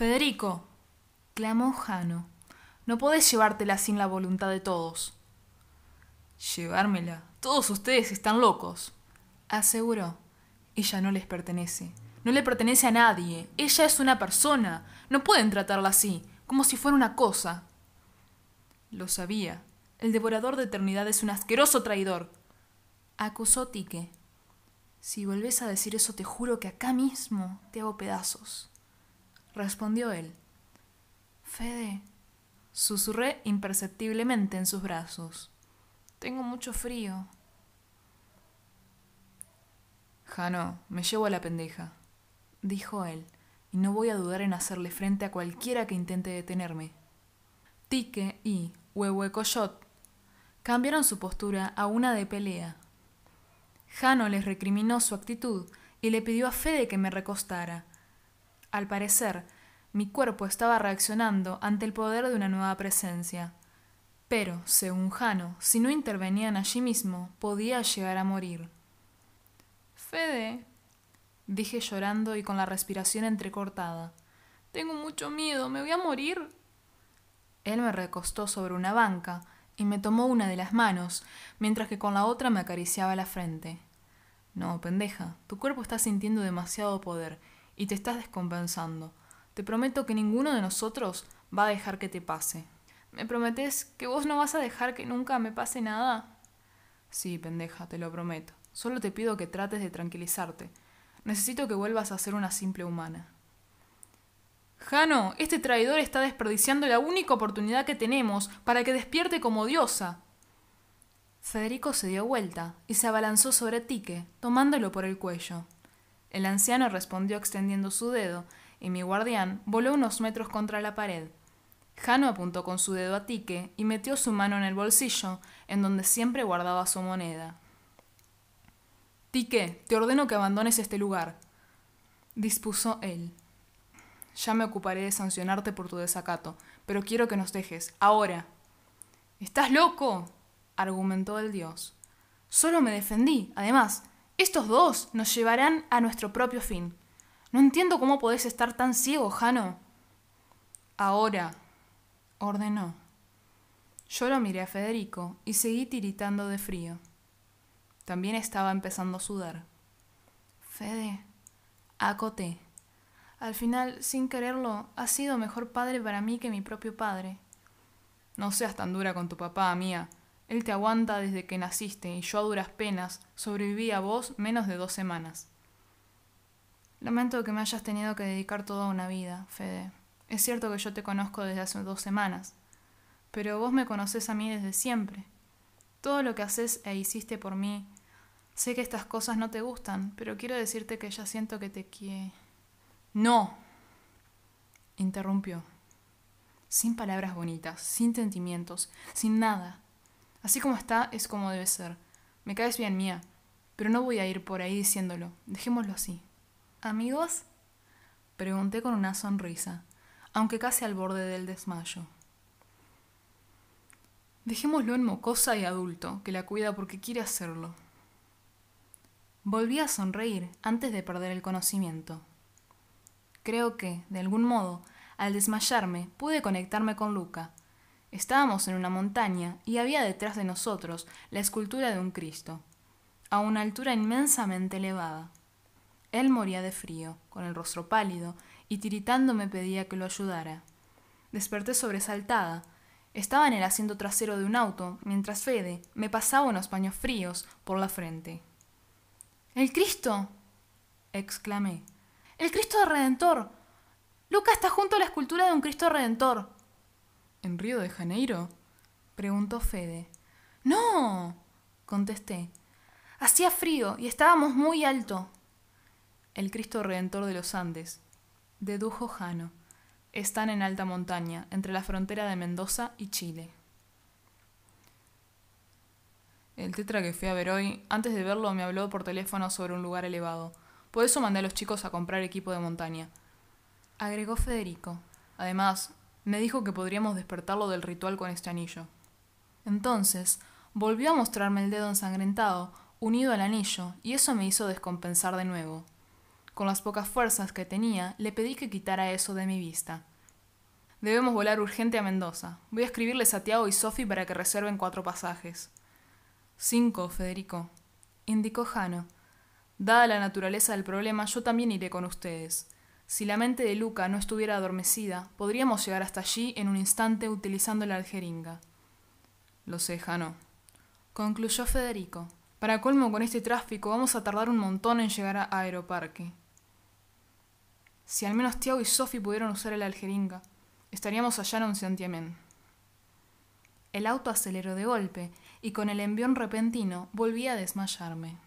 Federico, clamó Jano, no podés llevártela sin la voluntad de todos. Llevármela. Todos ustedes están locos, aseguró. Ella no les pertenece. No le pertenece a nadie. Ella es una persona. No pueden tratarla así, como si fuera una cosa. Lo sabía. El devorador de eternidad es un asqueroso traidor. Acusó Tique. Si volvés a decir eso, te juro que acá mismo te hago pedazos. Respondió él. Fede, susurré imperceptiblemente en sus brazos. Tengo mucho frío. Jano, me llevo a la pendeja, dijo él, y no voy a dudar en hacerle frente a cualquiera que intente detenerme. Tique y Huehuecoyot cambiaron su postura a una de pelea. Jano les recriminó su actitud y le pidió a Fede que me recostara. Al parecer, mi cuerpo estaba reaccionando ante el poder de una nueva presencia. Pero, según Jano, si no intervenían allí mismo, podía llegar a morir. Fede, dije llorando y con la respiración entrecortada. Tengo mucho miedo, me voy a morir. Él me recostó sobre una banca y me tomó una de las manos, mientras que con la otra me acariciaba la frente. No, pendeja, tu cuerpo está sintiendo demasiado poder y te estás descompensando. Te prometo que ninguno de nosotros va a dejar que te pase. ¿Me prometes que vos no vas a dejar que nunca me pase nada? Sí, pendeja, te lo prometo. Solo te pido que trates de tranquilizarte. Necesito que vuelvas a ser una simple humana. Jano, este traidor está desperdiciando la única oportunidad que tenemos para que despierte como diosa. Federico se dio vuelta y se abalanzó sobre Tique, tomándolo por el cuello. El anciano respondió extendiendo su dedo, y mi guardián voló unos metros contra la pared. Jano apuntó con su dedo a Tique y metió su mano en el bolsillo, en donde siempre guardaba su moneda. Tique, te ordeno que abandones este lugar, dispuso él. Ya me ocuparé de sancionarte por tu desacato, pero quiero que nos dejes, ahora. ¿Estás loco? argumentó el dios. Solo me defendí. Además, estos dos nos llevarán a nuestro propio fin. No entiendo cómo podés estar tan ciego, Jano. Ahora, ordenó. Yo lo miré a Federico y seguí tiritando de frío. También estaba empezando a sudar. Fede, acoté. Al final, sin quererlo, ha sido mejor padre para mí que mi propio padre. No seas tan dura con tu papá, mía. Él te aguanta desde que naciste y yo a duras penas sobreviví a vos menos de dos semanas. Lamento que me hayas tenido que dedicar toda una vida, Fede. Es cierto que yo te conozco desde hace dos semanas, pero vos me conoces a mí desde siempre. Todo lo que haces e hiciste por mí. Sé que estas cosas no te gustan, pero quiero decirte que ya siento que te quiero. No, interrumpió. Sin palabras bonitas, sin sentimientos, sin nada. Así como está, es como debe ser. Me caes bien, mía, pero no voy a ir por ahí diciéndolo. Dejémoslo así. ¿Amigos? Pregunté con una sonrisa aunque casi al borde del desmayo. Dejémoslo en mocosa y adulto, que la cuida porque quiere hacerlo. Volví a sonreír antes de perder el conocimiento. Creo que, de algún modo, al desmayarme, pude conectarme con Luca. Estábamos en una montaña y había detrás de nosotros la escultura de un Cristo, a una altura inmensamente elevada. Él moría de frío, con el rostro pálido y tiritando me pedía que lo ayudara. Desperté sobresaltada. Estaba en el asiento trasero de un auto, mientras Fede me pasaba unos paños fríos por la frente. ¡El Cristo! exclamé. ¡El Cristo Redentor! Luca está junto a la escultura de un Cristo Redentor. ¿En Río de Janeiro? preguntó Fede. No, contesté. Hacía frío y estábamos muy alto. El Cristo Redentor de los Andes, dedujo Jano. Están en alta montaña, entre la frontera de Mendoza y Chile. El tetra que fui a ver hoy, antes de verlo, me habló por teléfono sobre un lugar elevado. Por eso mandé a los chicos a comprar equipo de montaña. Agregó Federico. Además, me dijo que podríamos despertarlo del ritual con este anillo. Entonces, volvió a mostrarme el dedo ensangrentado, unido al anillo, y eso me hizo descompensar de nuevo. Con las pocas fuerzas que tenía, le pedí que quitara eso de mi vista. Debemos volar urgente a Mendoza. Voy a escribirles a Tiago y Sophie para que reserven cuatro pasajes. Cinco, Federico, indicó Jano. Dada la naturaleza del problema, yo también iré con ustedes. Si la mente de Luca no estuviera adormecida, podríamos llegar hasta allí en un instante utilizando la aljeringa. Lo sé, Jano, concluyó Federico. Para colmo con este tráfico vamos a tardar un montón en llegar a Aeroparque. Si al menos Tiago y Sophie pudieron usar el aljeringa, estaríamos allá en un Saint-Tiemén. El auto aceleró de golpe y con el envión repentino volví a desmayarme.